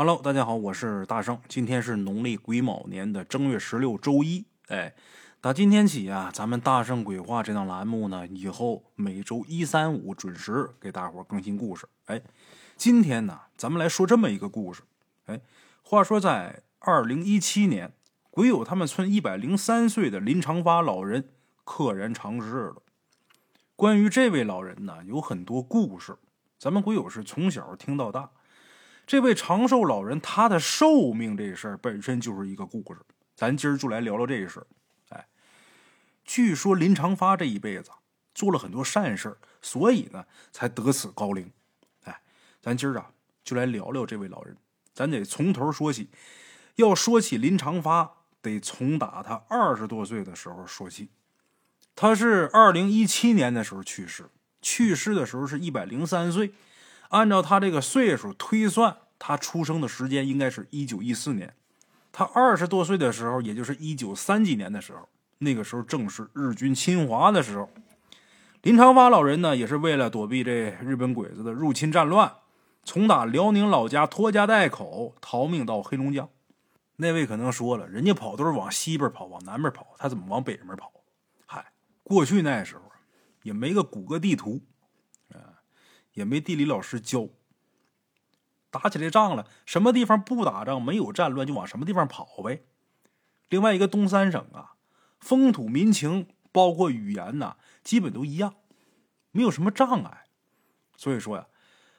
Hello，大家好，我是大圣。今天是农历癸卯年的正月十六，周一。哎，打今天起啊，咱们大圣鬼话这档栏目呢，以后每周一、三、五准时给大伙更新故事。哎，今天呢，咱们来说这么一个故事。哎，话说在二零一七年，鬼友他们村一百零三岁的林长发老人溘然长逝了。关于这位老人呢，有很多故事，咱们鬼友是从小听到大。这位长寿老人，他的寿命这事儿本身就是一个故事，咱今儿就来聊聊这事儿。哎，据说林长发这一辈子做了很多善事所以呢才得此高龄。哎，咱今儿啊就来聊聊这位老人，咱得从头说起。要说起林长发，得从打他二十多岁的时候说起。他是二零一七年的时候去世，去世的时候是一百零三岁。按照他这个岁数推算，他出生的时间应该是一九一四年。他二十多岁的时候，也就是一九三几年的时候，那个时候正是日军侵华的时候。林长发老人呢，也是为了躲避这日本鬼子的入侵战乱，从打辽宁老家拖家带口逃命到黑龙江。那位可能说了，人家跑都是往西边跑，往南边跑，他怎么往北边跑？嗨，过去那时候也没个谷歌地图。也没地理老师教，打起来仗了，什么地方不打仗，没有战乱，就往什么地方跑呗。另外一个东三省啊，风土民情包括语言呐，基本都一样，没有什么障碍。所以说呀，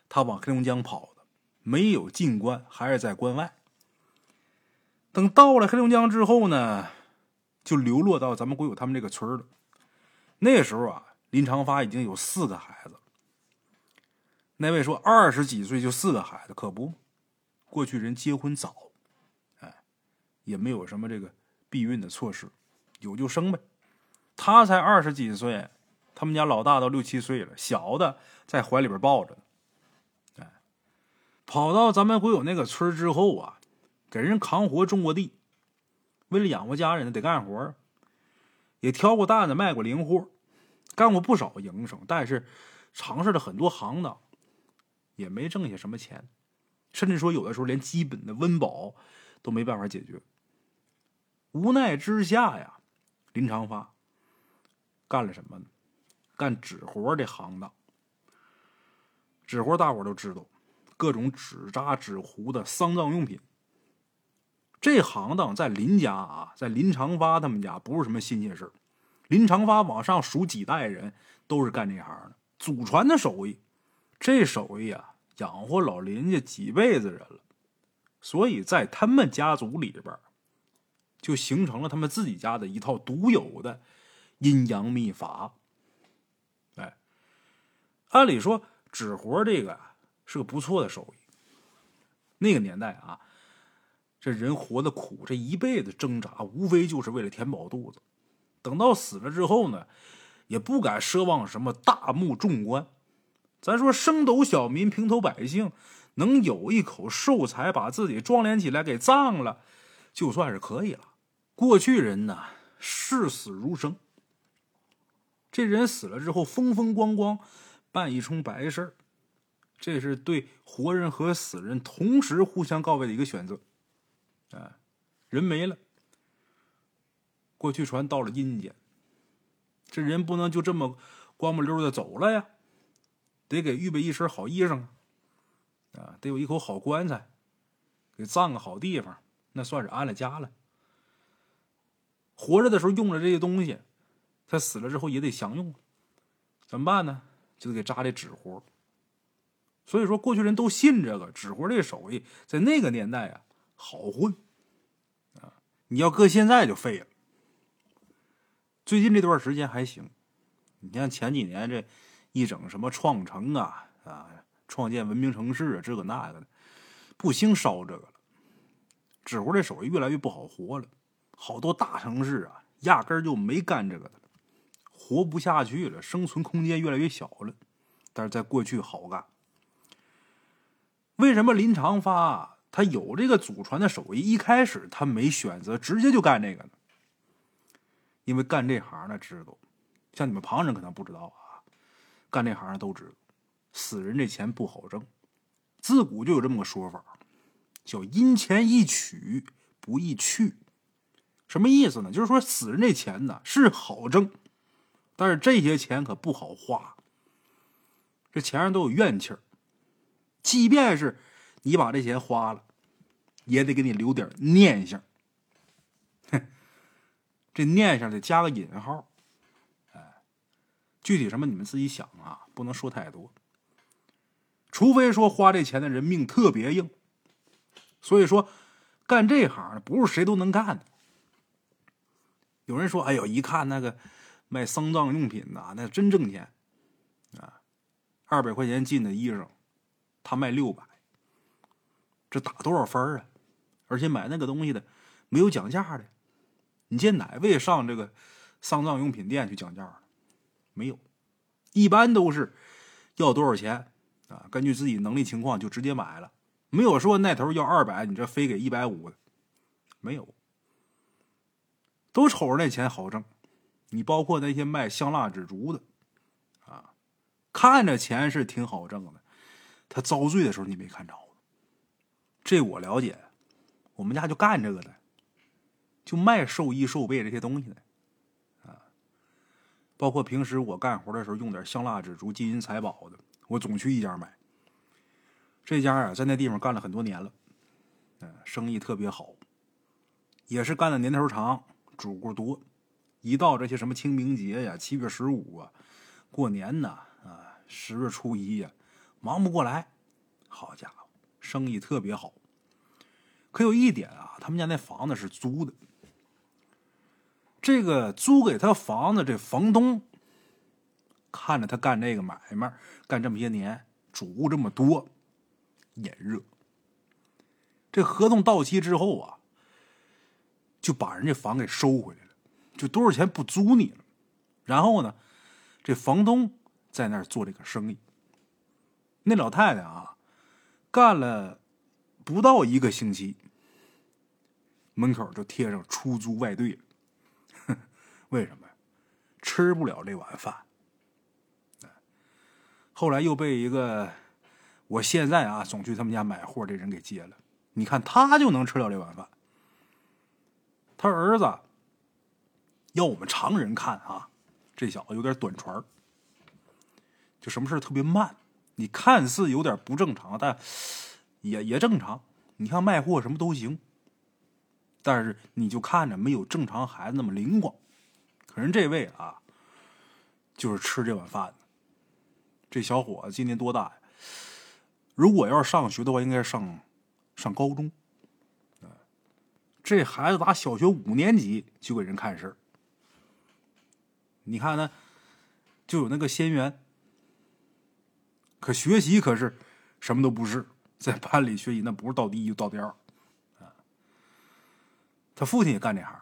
他往黑龙江跑的，没有进关，还是在关外。等到了黑龙江之后呢，就流落到咱们国有他们这个村了。那时候啊，林长发已经有四个孩子。那位说二十几岁就四个孩子，可不，过去人结婚早，哎，也没有什么这个避孕的措施，有就生呗。他才二十几岁，他们家老大都六七岁了，小的在怀里边抱着呢。哎，跑到咱们国有那个村之后啊，给人扛活种过地，为了养活家人，得干活，也挑过担子，卖过零货，干过不少营生，但是尝试了很多行当。也没挣下什么钱，甚至说有的时候连基本的温饱都没办法解决。无奈之下呀，林长发干了什么呢？干纸活的行当。纸活大伙都知道，各种纸扎、纸糊的丧葬用品。这行当在林家啊，在林长发他们家不是什么新鲜事林长发往上数几代人都是干这行的，祖传的手艺。这手艺啊。养活老林家几辈子人了，所以在他们家族里边，就形成了他们自己家的一套独有的阴阳秘法。哎，按理说纸活这个是个不错的手艺。那个年代啊，这人活的苦，这一辈子挣扎，无非就是为了填饱肚子。等到死了之后呢，也不敢奢望什么大幕重官。咱说，升斗小民、平头百姓，能有一口寿财，把自己装殓起来给葬了，就算是可以了。过去人呢，视死如生。这人死了之后，风风光光办一冲白事这是对活人和死人同时互相告慰的一个选择。哎，人没了，过去船到了阴间，这人不能就这么光不溜的走了呀。得给预备一身好衣裳啊，得有一口好棺材，给葬个好地方，那算是安了家了。活着的时候用了这些东西，他死了之后也得享用，怎么办呢？就得扎这纸活。所以说，过去人都信这个纸活这手艺，在那个年代啊好混啊。你要搁现在就废了。最近这段时间还行，你像前几年这。一整什么创城啊啊，创建文明城市啊，这个那个的，不兴烧这个了。纸糊这手艺越来越不好活了，好多大城市啊，压根儿就没干这个的，活不下去了，生存空间越来越小了。但是在过去好干。为什么林长发他有这个祖传的手艺，一开始他没选择直接就干这个呢？因为干这行的知道，像你们旁人可能不知道啊。干这行的都知道，死人这钱不好挣。自古就有这么个说法：叫阴钱易取，不易去。什么意思呢？就是说死人这钱呢是好挣，但是这些钱可不好花。这钱上都有怨气儿，即便是你把这钱花了，也得给你留点念想。哼，这念想得加个引号。具体什么你们自己想啊，不能说太多。除非说花这钱的人命特别硬，所以说干这行的不是谁都能干的。有人说：“哎呦，一看那个卖丧葬用品的，那真挣钱啊！二百块钱进的衣裳，他卖六百，这打多少分啊？而且买那个东西的没有讲价的，你见哪位上这个丧葬用品店去讲价的？没有，一般都是要多少钱啊？根据自己能力情况就直接买了，没有说那头要二百，你这非给一百五的，没有。”都瞅着那钱好挣，你包括那些卖香蜡纸烛的，啊，看着钱是挺好挣的，他遭罪的时候你没看着？这我了解，我们家就干这个的，就卖寿衣寿被这些东西的，包括平时我干活的时候用点香蜡纸烛、金银财宝的，我总去一家买。这家啊，在那地方干了很多年了，嗯，生意特别好，也是干的年头长。主顾多，一到这些什么清明节呀、七月十五啊、过年呐啊、十月初一呀，忙不过来。好家伙，生意特别好。可有一点啊，他们家那房子是租的。这个租给他房子这房东，看着他干这个买卖干这么些年，主顾这么多，眼热。这合同到期之后啊。就把人家房给收回来了，就多少钱不租你了。然后呢，这房东在那儿做这个生意。那老太太啊，干了不到一个星期，门口就贴上出租外队了。为什么呀？吃不了这碗饭。后来又被一个我现在啊总去他们家买货这人给接了。你看他就能吃了这碗饭。他儿子要我们常人看啊，这小子有点短传就什么事特别慢。你看似有点不正常，但也也正常。你看卖货什么都行，但是你就看着没有正常孩子那么灵光。可是这位啊，就是吃这碗饭的这小伙子今年多大呀？如果要是上学的话，应该上上高中。这孩子打小学五年级就给人看事儿，你看呢，就有那个仙缘，可学习可是什么都不是，在班里学习那不是倒第一就倒第二，他父亲也干这行，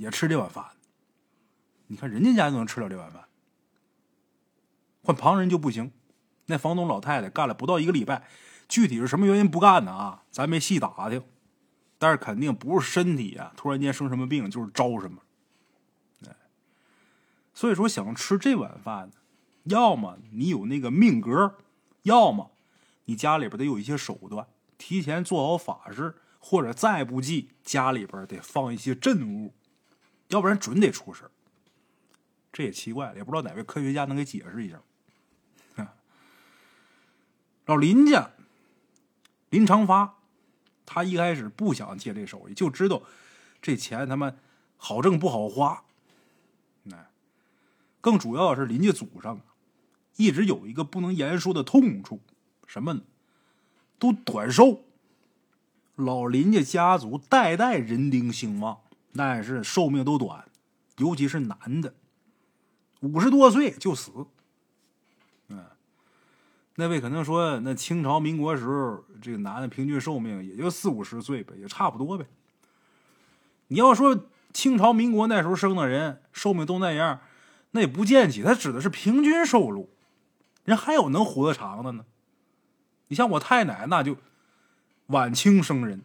也吃这碗饭，你看人家家就能吃了这碗饭，换旁人就不行。那房东老太太干了不到一个礼拜，具体是什么原因不干的啊？咱没细打听。但是肯定不是身体啊，突然间生什么病就是招什么，哎，所以说想吃这碗饭，要么你有那个命格，要么你家里边得有一些手段，提前做好法事，或者再不济家里边得放一些镇物，要不然准得出事这也奇怪了，也不知道哪位科学家能给解释一下。老林家林长发。他一开始不想接这手艺，就知道这钱他妈好挣不好花。哎，更主要是林家祖上一直有一个不能言说的痛处，什么呢？都短寿。老林家家族代代人丁兴旺，但是寿命都短，尤其是男的，五十多岁就死。嗯那位可能说，那清朝民国时候，这个男的平均寿命也就四五十岁呗，也差不多呗。你要说清朝民国那时候生的人寿命都那样，那也不见起。他指的是平均寿禄，人还有能活得长的呢。你像我太奶，那就晚清生人，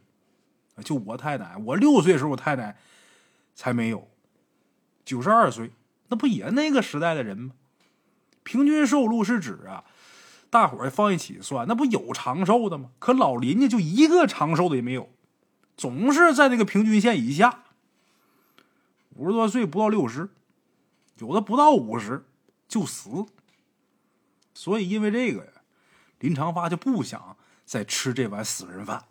就我太奶，我六岁时候我太奶才没有，九十二岁，那不也那个时代的人吗？平均寿禄是指啊。大伙儿放一起算，那不有长寿的吗？可老林家就一个长寿的也没有，总是在那个平均线以下。五十多岁不到六十，有的不到五十就死。所以因为这个呀，林长发就不想再吃这碗死人饭。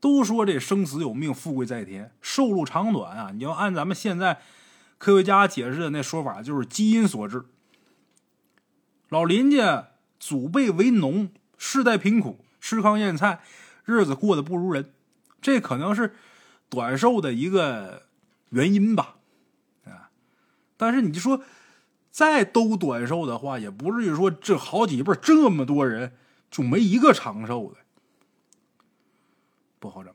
都说这生死有命，富贵在天，寿禄长短啊！你要按咱们现在科学家解释的那说法，就是基因所致。老林家祖辈为农，世代贫苦，吃糠咽菜，日子过得不如人，这可能是短寿的一个原因吧。啊，但是你说再都短寿的话，也不至于说这好几辈这么多人就没一个长寿的。不好整，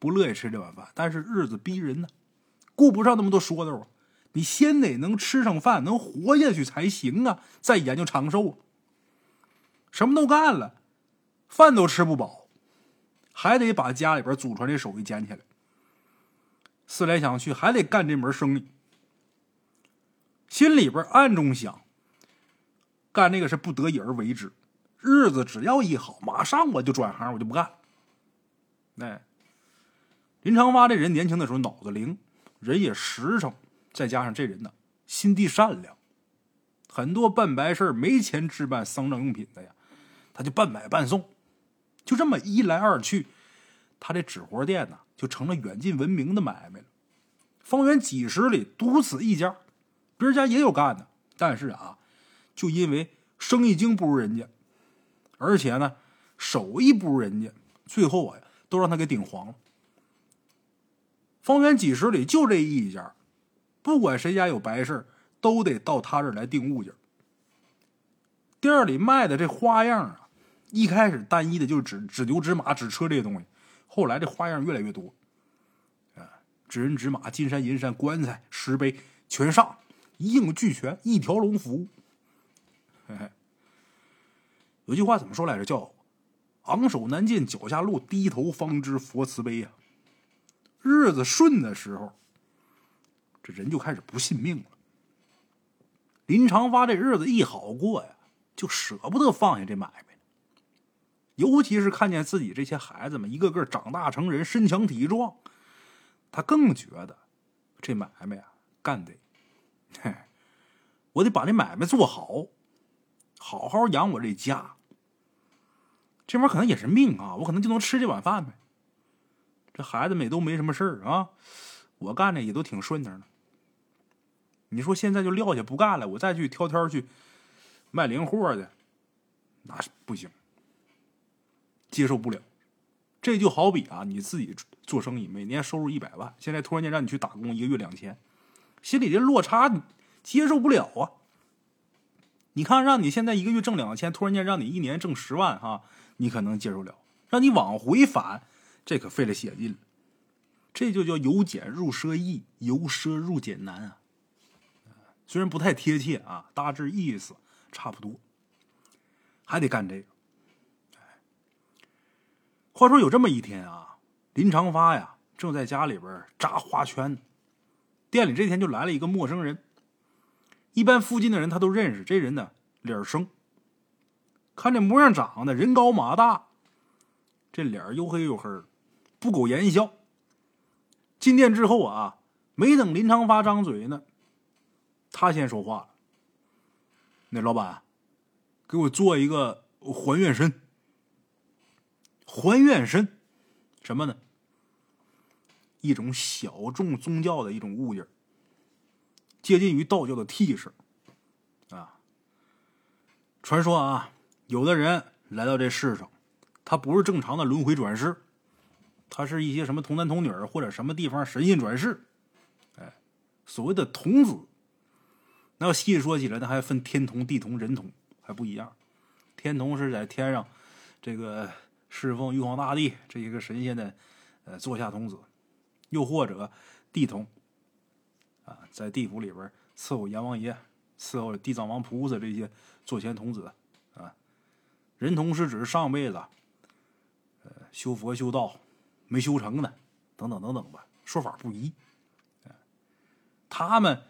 不乐意吃这碗饭，但是日子逼人呢，顾不上那么多说道啊！你先得能吃上饭，能活下去才行啊！再研究长寿啊，什么都干了，饭都吃不饱，还得把家里边祖传的手艺捡起来。思来想去，还得干这门生意，心里边暗中想：干这个是不得已而为之，日子只要一好，马上我就转行，我就不干。哎，林长发这人年轻的时候脑子灵，人也实诚，再加上这人呢心地善良，很多办白事没钱置办丧葬用品的呀，他就半买半送，就这么一来二去，他这纸活店呢就成了远近闻名的买卖了。方圆几十里独此一家，别人家也有干的，但是啊，就因为生意经不如人家，而且呢手艺不如人家，最后啊。都让他给顶黄了。方圆几十里就这一家，不管谁家有白事都得到他这儿来订物件。店里卖的这花样啊，一开始单一的就是纸纸牛、纸马、纸车这些东西，后来这花样越来越多。啊，纸人、纸马、金山银山、棺材、石碑全上，一应俱全，一条龙服务。嘿嘿，有句话怎么说来着？叫。昂首难见脚下路，低头方知佛慈悲呀。日子顺的时候，这人就开始不信命了。林长发这日子一好过呀，就舍不得放下这买卖。尤其是看见自己这些孩子们一个个长大成人，身强体壮，他更觉得这买卖啊干得，我得把这买卖做好，好好养我这家。这玩意儿可能也是命啊，我可能就能吃这碗饭呗。这孩子们也都没什么事儿啊，我干的也都挺顺当的。你说现在就撂下不干了，我再去挑挑去卖零货的，那是不行，接受不了。这就好比啊，你自己做生意，每年收入一百万，现在突然间让你去打工，一个月两千，心里这落差接受不了啊。你看，让你现在一个月挣两千，突然间让你一年挣十万，哈。你可能接受了，让你往回返，这可费了血劲了。这就叫由俭入奢易，由奢入俭难啊。虽然不太贴切啊，大致意思差不多。还得干这个。话说有这么一天啊，林长发呀正在家里边扎花圈，店里这天就来了一个陌生人。一般附近的人他都认识，这人呢脸生。看这模样长得人高马大，这脸又黑又黑，不苟言笑。进店之后啊，没等林长发张嘴呢，他先说话了：“那老板，给我做一个还愿身。还愿身，什么呢？一种小众宗教的一种物件，接近于道教的替身啊。传说啊。”有的人来到这世上，他不是正常的轮回转世，他是一些什么童男童女或者什么地方神仙转世，哎，所谓的童子。那细说起来，那还分天童、地童、人童，还不一样。天童是在天上，这个侍奉玉皇大帝这一个神仙的，呃，座下童子；又或者地童，在地府里边伺候阎王爷、伺候地藏王菩萨这些座前童子啊。人童是指上辈子，呃，修佛修道没修成的，等等等等吧，说法不一。他们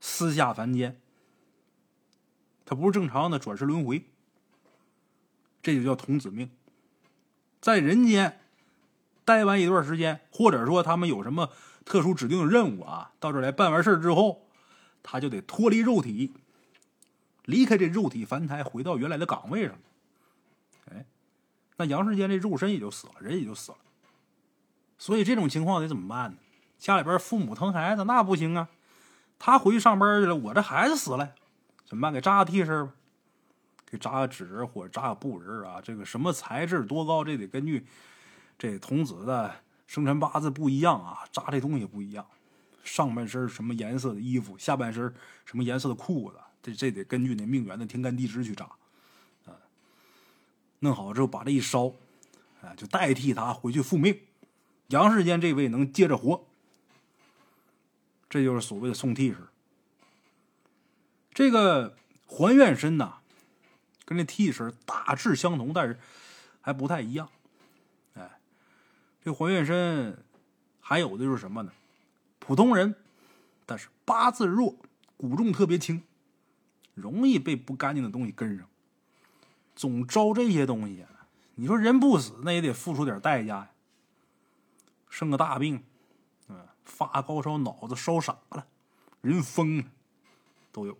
私下凡间，他不是正常的转世轮回，这就叫童子命。在人间待完一段时间，或者说他们有什么特殊指定的任务啊，到这来办完事之后，他就得脱离肉体，离开这肉体凡胎，回到原来的岗位上。哎，那杨世坚这肉身也就死了，人也就死了。所以这种情况得怎么办呢？家里边父母疼孩子，那不行啊。他回去上班去了，我这孩子死了，怎么办？给扎个替身吧，给扎个纸人或者扎个布人啊。这个什么材质多高，这得根据这童子的生辰八字不一样啊，扎这东西不一样。上半身什么颜色的衣服，下半身什么颜色的裤子，这这得根据那命源的天干地支去扎。啊，弄好之后把这一烧，哎，就代替他回去复命。阳世间这位能接着活。这就是所谓的送替身。这个还愿身呐，跟这替身大致相同，但是还不太一样。这还愿身还有的就是什么呢？普通人，但是八字弱，骨重特别轻，容易被不干净的东西跟上，总招这些东西。你说人不死，那也得付出点代价呀，生个大病。嗯发高烧，脑子烧傻了，人疯了，都有。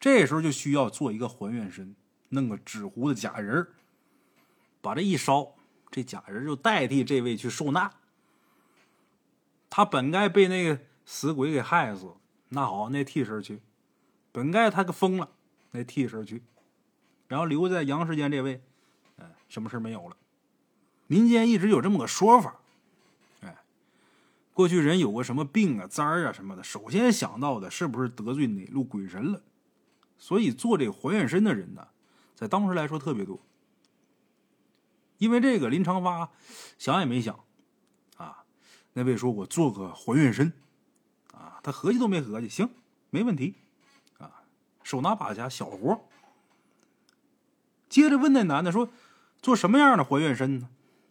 这时候就需要做一个还愿身，弄个纸糊的假人把这一烧，这假人就代替这位去受难。他本该被那个死鬼给害死，那好，那替身去；本该他给疯了，那替身去，然后留在阳世间这位，哎，什么事没有了。民间一直有这么个说法。哎过去人有个什么病啊、灾儿啊什么的，首先想到的是不是得罪哪路鬼神了？所以做这个还原身的人呢，在当时来说特别多。因为这个，林长发想也没想，啊，那位说我做个还原身，啊，他合计都没合计，行，没问题，啊，手拿把掐，小活。接着问那男的说，做什么样的还原身呢？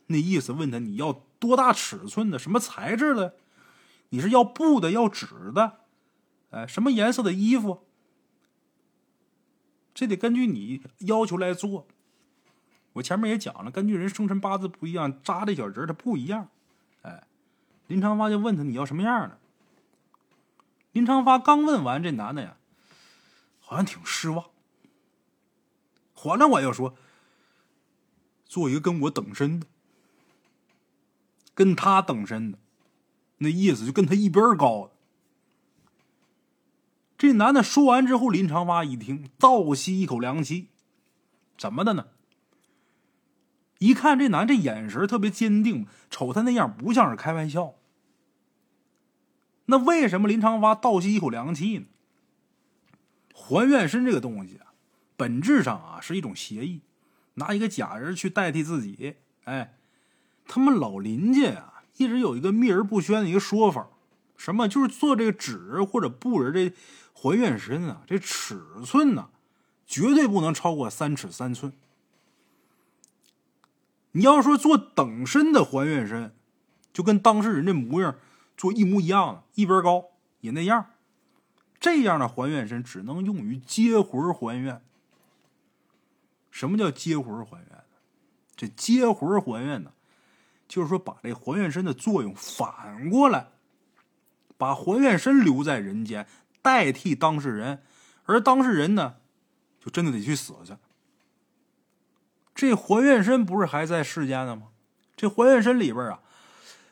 那意思问他你要。多大尺寸的？什么材质的？你是要布的，要纸的？哎，什么颜色的衣服？这得根据你要求来做。我前面也讲了，根据人生辰八字不一样，扎这小人它不一样。哎，林长发就问他你要什么样的？林长发刚问完，这男的呀，好像挺失望。还了我要说，做一个跟我等身的。跟他等身的，那意思就跟他一边高。这男的说完之后，林长发一听，倒吸一口凉气。怎么的呢？一看这男这眼神特别坚定，瞅他那样不像是开玩笑。那为什么林长发倒吸一口凉气呢？还愿身这个东西啊，本质上啊是一种协议，拿一个假人去代替自己，哎。他们老林家啊，一直有一个秘而不宣的一个说法，什么就是做这个纸或者布人这还原身啊，这尺寸呢，绝对不能超过三尺三寸。你要说做等身的还原身，就跟当事人这模样做一模一样的，一边高也那样，这样的还原身只能用于接魂还原。什么叫接魂还原这接魂还原呢？就是说，把这还原身的作用反过来，把还原身留在人间，代替当事人，而当事人呢，就真的得去死去。这还愿身不是还在世间呢吗？这还愿身里边啊，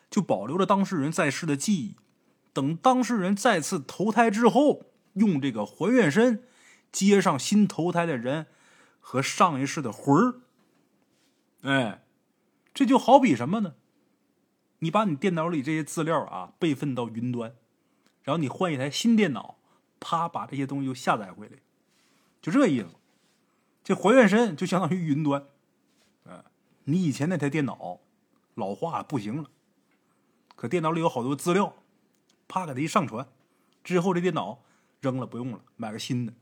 就保留着当事人在世的记忆。等当事人再次投胎之后，用这个还愿身接上新投胎的人和上一世的魂儿，哎。这就好比什么呢？你把你电脑里这些资料啊备份到云端，然后你换一台新电脑，啪把这些东西又下载回来，就这意思。这还原身就相当于云端，嗯，你以前那台电脑老化不行了，可电脑里有好多资料，啪给它一上传，之后这电脑扔了不用了，买个新的，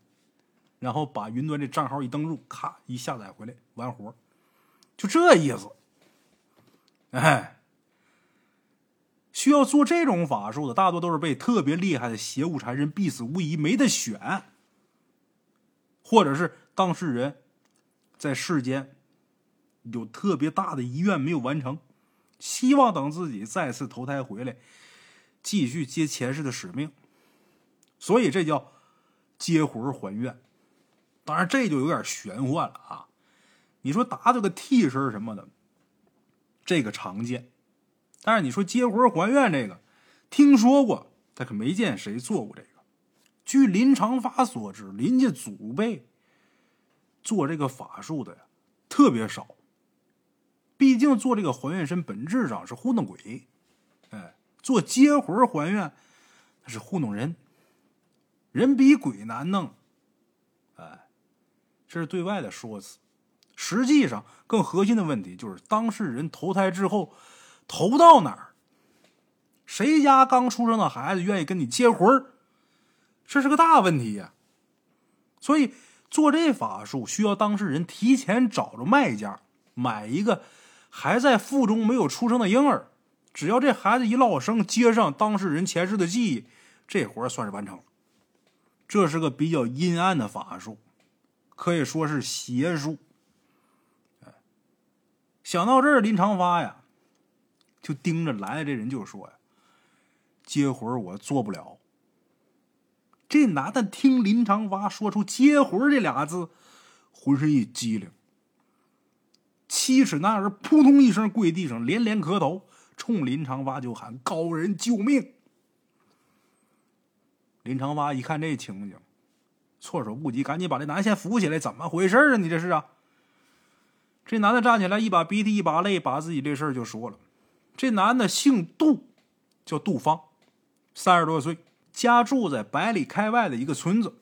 然后把云端这账号一登录，咔一下载回来完活，就这意思。哎，需要做这种法术的，大多都是被特别厉害的邪物缠身，必死无疑，没得选。或者是当事人在世间有特别大的遗愿没有完成，希望等自己再次投胎回来，继续接前世的使命，所以这叫接魂还愿。当然，这就有点玄幻了啊！你说打这个替身什么的，这个常见，但是你说接魂还愿这个，听说过，但可没见谁做过这个。据林长发所知，林家祖辈做这个法术的呀，特别少。毕竟做这个还愿身本质上是糊弄鬼，哎，做接魂还愿是糊弄人，人比鬼难弄，哎，这是对外的说辞。实际上，更核心的问题就是当事人投胎之后投到哪儿？谁家刚出生的孩子愿意跟你接魂儿？这是个大问题呀，所以做这法术需要当事人提前找着卖家，买一个还在腹中没有出生的婴儿。只要这孩子一落生，接上当事人前世的记忆，这活算是完成了。这是个比较阴暗的法术，可以说是邪术。想到这儿，林长发呀，就盯着来的这人就说呀：“接魂我做不了。”这男的听林长发说出“接魂”这俩字，浑身一激灵。七尺男儿扑通一声跪地上，连连磕头，冲林长发就喊：“高人救命！”林长发一看这情景，措手不及，赶紧把这男先扶起来。怎么回事啊？你这是啊？这男的站起来，一把鼻涕一把泪，把自己这事儿就说了。这男的姓杜，叫杜芳，三十多岁。家住在百里开外的一个村子，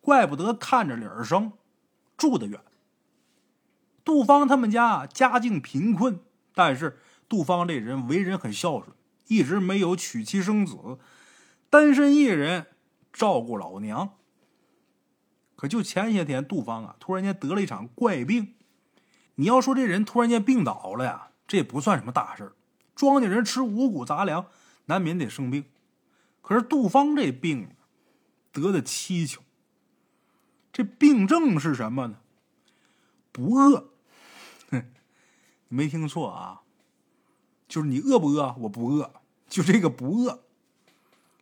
怪不得看着脸生，住得远。杜芳他们家家境贫困，但是杜芳这人为人很孝顺，一直没有娶妻生子，单身一人照顾老娘。可就前些天，杜芳啊突然间得了一场怪病。你要说这人突然间病倒了呀，这也不算什么大事庄稼人吃五谷杂粮，难免得生病。可是杜芳这病得的蹊跷，这病症是什么呢？不饿，哼，没听错啊，就是你饿不饿？我不饿，就这个不饿。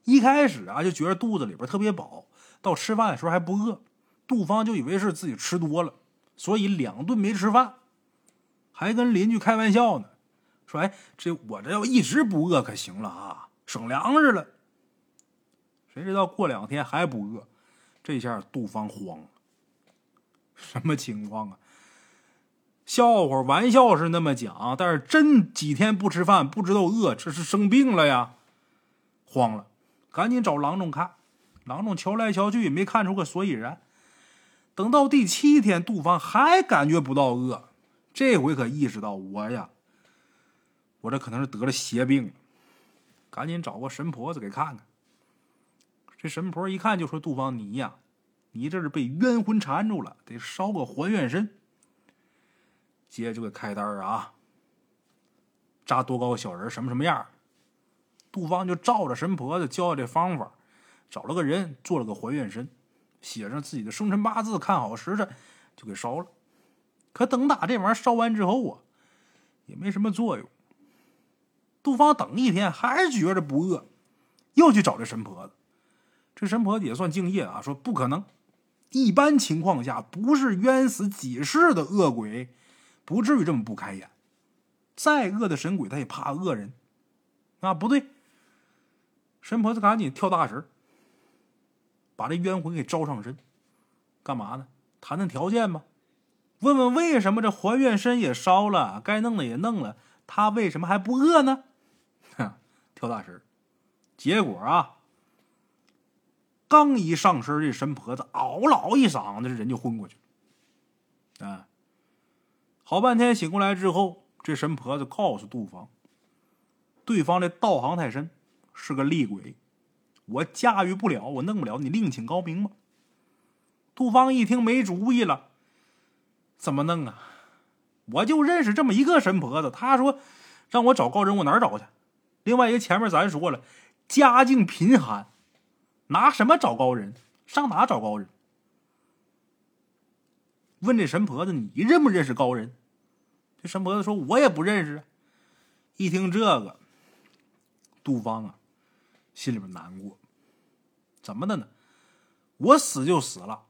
一开始啊，就觉得肚子里边特别饱，到吃饭的时候还不饿。杜芳就以为是自己吃多了，所以两顿没吃饭，还跟邻居开玩笑呢，说：“哎，这我这要一直不饿可行了啊，省粮食了。”谁知道过两天还不饿，这下杜芳慌了。什么情况啊？笑话玩笑是那么讲，但是真几天不吃饭，不知道饿，这是生病了呀！慌了，赶紧找郎中看。郎中瞧来瞧去也没看出个所以然。等到第七天，杜芳还感觉不到饿，这回可意识到我呀，我这可能是得了邪病，赶紧找个神婆子给看看。这神婆一看就说：“杜芳，你呀，你这是被冤魂缠住了，得烧个还愿身。”接着就给开单啊，扎多高小人，什么什么样。杜芳就照着神婆子教的这方法，找了个人做了个还愿身，写上自己的生辰八字，看好时辰，就给烧了。可等打这玩意儿烧完之后啊，也没什么作用。杜芳等一天还是觉着不饿，又去找这神婆子。这神婆也算敬业啊，说不可能，一般情况下不是冤死几世的恶鬼，不至于这么不开眼。再恶的神鬼，他也怕恶人啊！不对，神婆子赶紧跳大神，把这冤魂给招上身，干嘛呢？谈谈条件吧，问问为什么这还愿身也烧了，该弄的也弄了，他为什么还不饿呢？哼，跳大神，结果啊。刚一上身，这神婆子嗷嗷一嗓子，这人就昏过去了。啊，好半天醒过来之后，这神婆子告诉杜芳，对方的道行太深，是个厉鬼，我驾驭不了，我弄不了，你另请高明吧。杜芳一听没主意了，怎么弄啊？我就认识这么一个神婆子，他说让我找高人，我哪儿找去？另外一个前面咱说了，家境贫寒。拿什么找高人？上哪找高人？问这神婆子：“你认不认识高人？”这神婆子说：“我也不认识。”一听这个，杜芳啊，心里边难过。怎么的呢？我死就死了，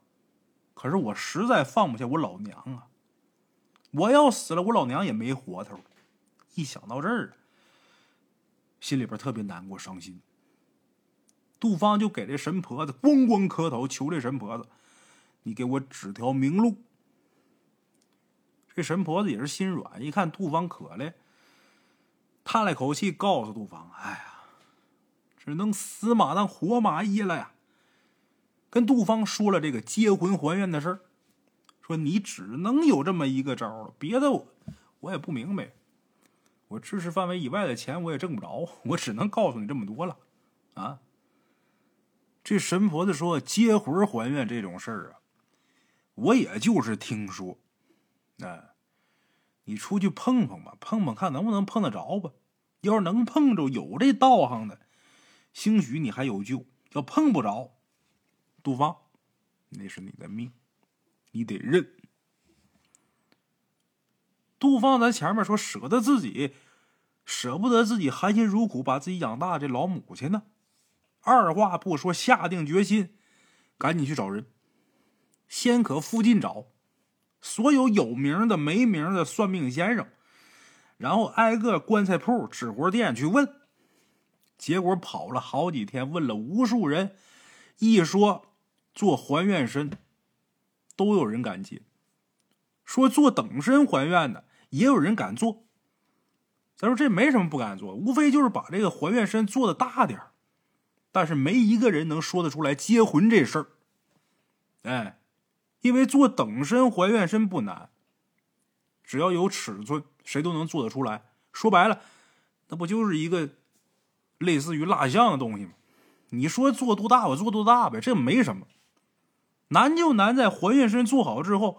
可是我实在放不下我老娘啊！我要死了，我老娘也没活头。一想到这儿，心里边特别难过、伤心。杜芳就给这神婆子咣咣磕头，求这神婆子：“你给我指条明路。”这神婆子也是心软，一看杜芳渴了，叹了口气，告诉杜芳：“哎呀，只能死马当活马医了呀。”跟杜芳说了这个结婚还愿的事儿，说你只能有这么一个招了，别的我也不明白。我知识范围以外的钱我也挣不着，我只能告诉你这么多了。啊，这神婆子说接魂还愿这种事儿啊，我也就是听说。哎，你出去碰碰吧，碰碰看能不能碰得着吧。要是能碰着有这道行的，兴许你还有救；要碰不着。杜芳，那是你的命，你得认。杜芳在前面说舍得自己，舍不得自己含辛茹苦把自己养大这老母亲呢。二话不说，下定决心，赶紧去找人。先可附近找所有有名的、没名的算命先生，然后挨个棺材铺、纸活店去问。结果跑了好几天，问了无数人，一说。做还愿身，都有人敢接；说做等身还愿的，也有人敢做。咱说这没什么不敢做，无非就是把这个还愿身做的大点但是没一个人能说得出来结婚这事儿。哎，因为做等身还愿身不难，只要有尺寸，谁都能做得出来。说白了，那不就是一个类似于蜡像的东西吗？你说做多大，我做多大呗，这没什么。难就难在还愿身做好之后，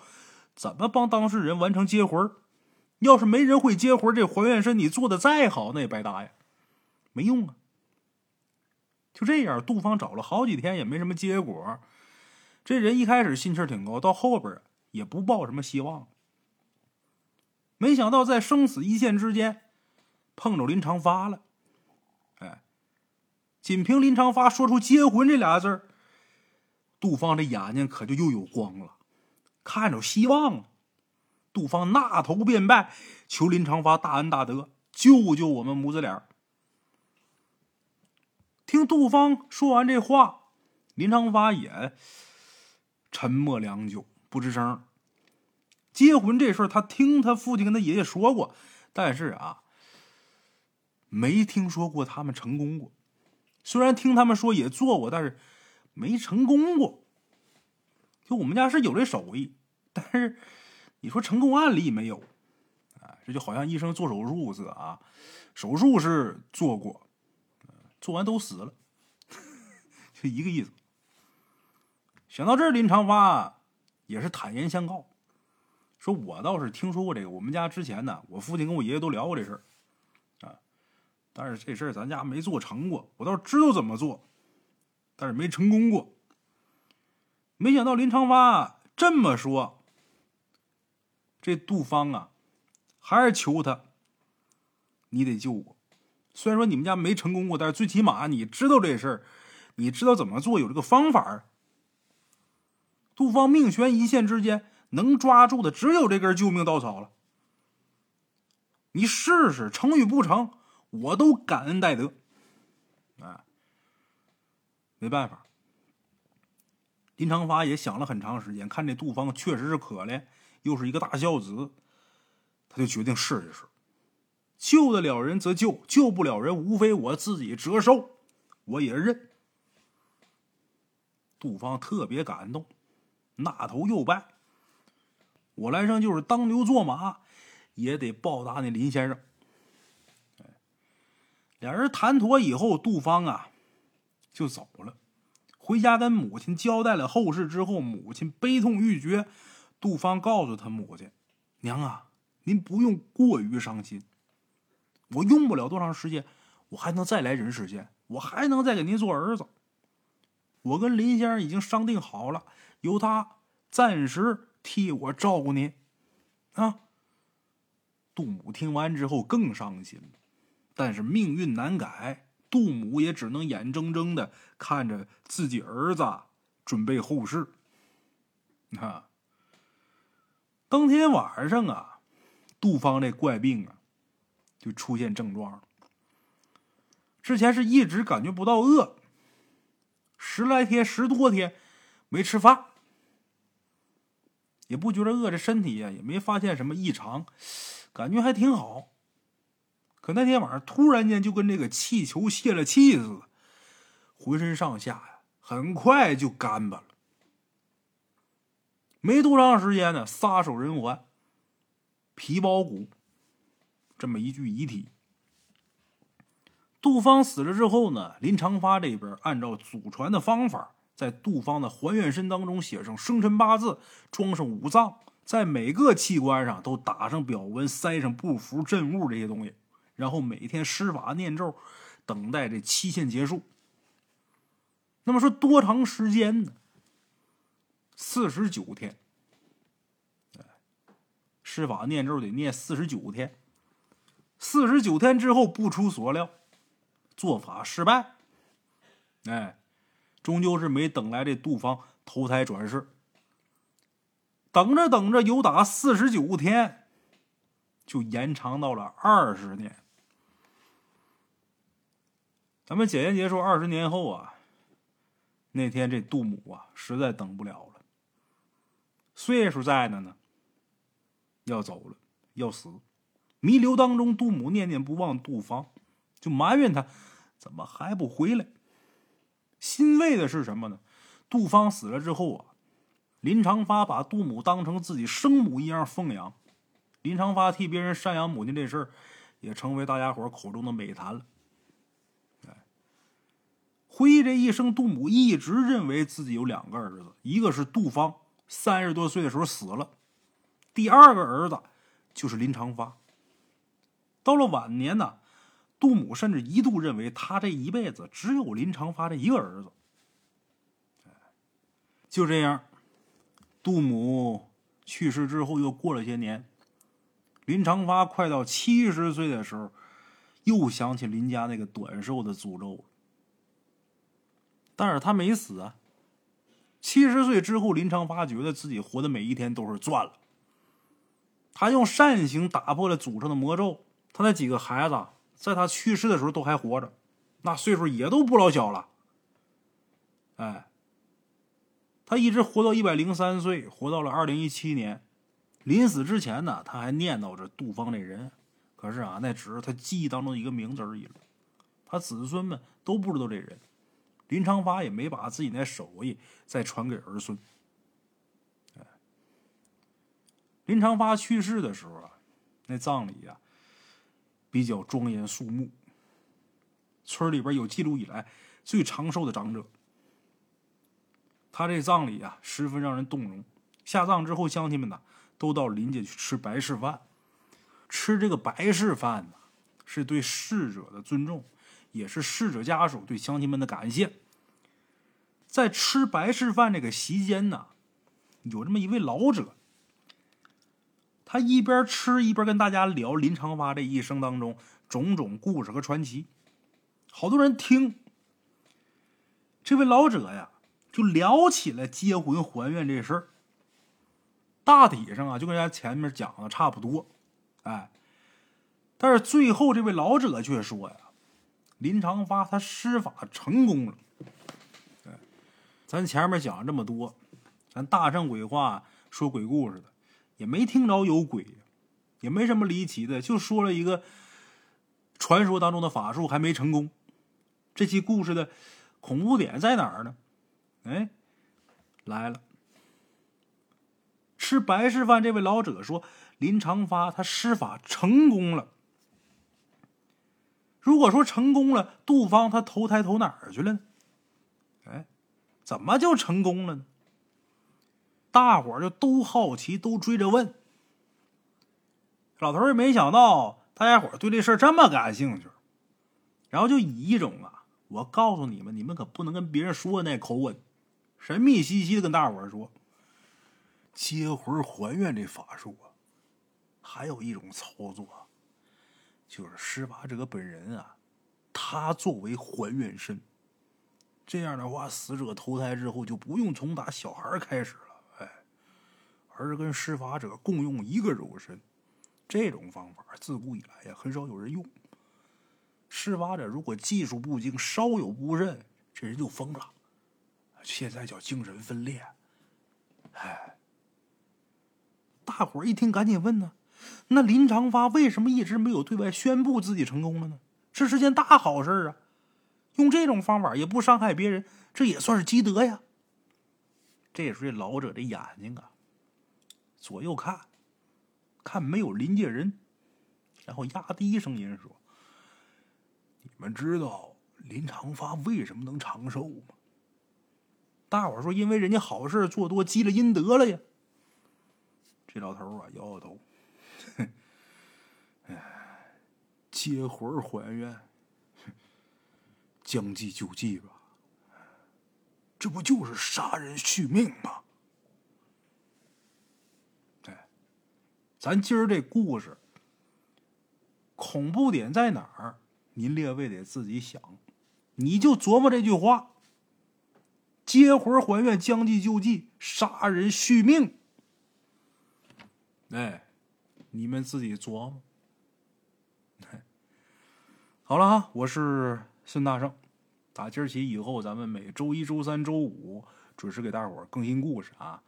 怎么帮当事人完成结魂？要是没人会结魂，这还愿身你做的再好，那也白搭呀，没用啊。就这样，杜芳找了好几天也没什么结果。这人一开始心气挺高，到后边也不抱什么希望。没想到在生死一线之间，碰着林长发了。哎，仅凭林长发说出“结婚”这俩字儿。杜芳这眼睛可就又有光了，看着希望了。杜芳纳头便拜，求林长发大恩大德，救救我们母子俩。听杜芳说完这话，林长发也沉默良久，不吱声。结婚这事儿，他听他父亲跟他爷爷说过，但是啊，没听说过他们成功过。虽然听他们说也做过，但是。没成功过，就我们家是有这手艺，但是你说成功案例没有，啊，这就好像医生做手术似的啊，手术是做过，做完都死了，就一个意思。想到这儿，林长发也是坦言相告，说我倒是听说过这个，我们家之前呢，我父亲跟我爷爷都聊过这事儿，啊，但是这事儿咱家没做成过，我倒是知道怎么做。但是没成功过。没想到林长发这么说，这杜芳啊，还是求他，你得救我。虽然说你们家没成功过，但是最起码你知道这事儿，你知道怎么做，有这个方法。杜芳命悬一线之间，能抓住的只有这根救命稻草了。你试试，成与不成，我都感恩戴德。啊。没办法，林长发也想了很长时间，看这杜芳确实是可怜，又是一个大孝子，他就决定试一试。救得了人则救，救不了人，无非我自己折寿，我也认。杜芳特别感动，那头又拜。我来生就是当牛做马，也得报答那林先生。俩人谈妥以后，杜芳啊。就走了，回家跟母亲交代了后事之后，母亲悲痛欲绝。杜芳告诉他母亲：“娘啊，您不用过于伤心，我用不了多长时间，我还能再来人世间，我还能再给您做儿子。我跟林先生已经商定好了，由他暂时替我照顾您。”啊！杜母听完之后更伤心了，但是命运难改，杜母也只能眼睁睁的看着自己儿子准备后事。啊！当天晚上啊，杜芳这怪病啊，就出现症状了。之前是一直感觉不到饿，十来天、十多天没吃饭。也不觉得饿，这身体呀也没发现什么异常，感觉还挺好。可那天晚上突然间就跟这个气球泄了气似的，浑身上下呀很快就干巴了。没多长时间呢，撒手人寰，皮包骨，这么一具遗体。杜芳死了之后呢，林长发这边按照祖传的方法。在杜芳的还愿身当中写上生辰八字，装上五脏，在每个器官上都打上表文，塞上布符镇物这些东西，然后每天施法念咒，等待这期限结束。那么说多长时间呢？四十九天。施法念咒得念四十九天。四十九天之后，不出所料，做法失败。哎。终究是没等来这杜芳投胎转世，等着等着，有打四十九天，就延长到了二十年。咱们简言结束，二十年后啊，那天这杜母啊，实在等不了了，岁数在的呢，要走了，要死。弥留当中，杜母念念不忘杜芳，就埋怨他怎么还不回来。欣慰的是什么呢？杜芳死了之后啊，林长发把杜母当成自己生母一样奉养。林长发替别人赡养母亲这事儿，也成为大家伙口中的美谈了。回忆这一生，杜母一直认为自己有两个儿子，一个是杜芳，三十多岁的时候死了；第二个儿子就是林长发。到了晚年呢。杜母甚至一度认为他这一辈子只有林长发这一个儿子。就这样，杜母去世之后，又过了些年，林长发快到七十岁的时候，又想起林家那个短寿的诅咒。但是他没死啊。七十岁之后，林长发觉得自己活的每一天都是赚了。他用善行打破了祖上的魔咒，他那几个孩子。在他去世的时候都还活着，那岁数也都不老小了。哎，他一直活到一百零三岁，活到了二零一七年。临死之前呢，他还念叨着杜芳这人，可是啊，那只是他记忆当中的一个名字而已。他子孙们都不知道这人，林长发也没把自己那手艺再传给儿孙。林长发去世的时候啊，那葬礼呀。比较庄严肃穆，村里边有记录以来最长寿的长者。他这葬礼啊，十分让人动容。下葬之后，乡亲们呢都到林家去吃白事饭。吃这个白事饭呢，是对逝者的尊重，也是逝者家属对乡亲们的感谢。在吃白事饭这个席间呢，有这么一位老者。他一边吃一边跟大家聊林长发这一生当中种种故事和传奇，好多人听。这位老者呀，就聊起了结婚还愿这事儿。大体上啊，就跟人家前面讲的差不多，哎。但是最后这位老者却说呀，林长发他施法成功了。咱前面讲了这么多，咱大圣鬼话说鬼故事的。也没听着有鬼，也没什么离奇的，就说了一个传说当中的法术还没成功。这期故事的恐怖点在哪儿呢？哎，来了！吃白事饭这位老者说，林长发他施法成功了。如果说成功了，杜芳他投胎投哪儿去了呢？哎，怎么就成功了呢？大伙就都好奇，都追着问。老头也没想到大家伙对这事儿这么感兴趣，然后就以一种啊，我告诉你们，你们可不能跟别人说那口吻，神秘兮兮的跟大伙说：“接魂还愿这法术啊，还有一种操作，就是施法者本人啊，他作为还原身，这样的话，死者投胎之后就不用从打小孩开始，而是跟施法者共用一个肉身。这种方法自古以来呀，很少有人用。施法者如果技术不精，稍有不慎，这人就疯了。现在叫精神分裂。哎，大伙儿一听，赶紧问呢：那林长发为什么一直没有对外宣布自己成功了呢？这是件大好事啊！用这种方法也不伤害别人，这也算是积德呀。这时候，这老者的眼睛啊，左右看。看没有林家人，然后压低声音说：“你们知道林长发为什么能长寿吗？”大伙说：“因为人家好事做多，积了阴德了呀。”这老头啊，摇摇头：“哎，接魂还愿，将计就计吧，这不就是杀人续命吗？”咱今儿这故事恐怖点在哪儿？您列位得自己想，你就琢磨这句话：接魂还愿，将计就计，杀人续命。哎，你们自己琢磨。好了哈，我是孙大圣，打今儿起以后，咱们每周一、周三、周五准时给大伙儿更新故事啊。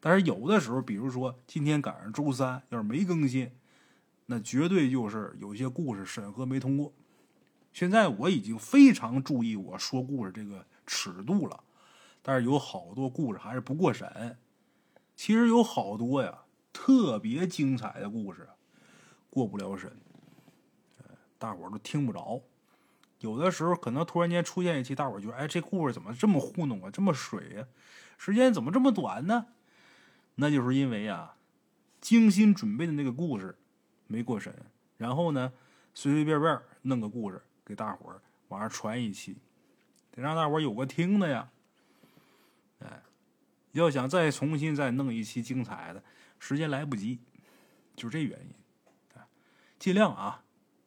但是有的时候，比如说今天赶上周三，要是没更新，那绝对就是有些故事审核没通过。现在我已经非常注意我说故事这个尺度了，但是有好多故事还是不过审。其实有好多呀，特别精彩的故事过不了审，大伙儿都听不着。有的时候可能突然间出现一期，大伙儿觉得哎，这故事怎么这么糊弄啊，这么水呀？时间怎么这么短呢？那就是因为啊，精心准备的那个故事没过审，然后呢，随随便便弄个故事给大伙儿往上传一期，得让大伙儿有个听的呀。哎，要想再重新再弄一期精彩的，时间来不及，就这原因。尽量啊，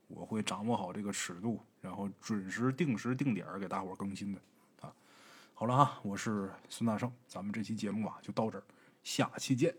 我会掌握好这个尺度，然后准时、定时、定点给大伙儿更新的。啊，好了哈，我是孙大圣，咱们这期节目啊就到这儿。下期见。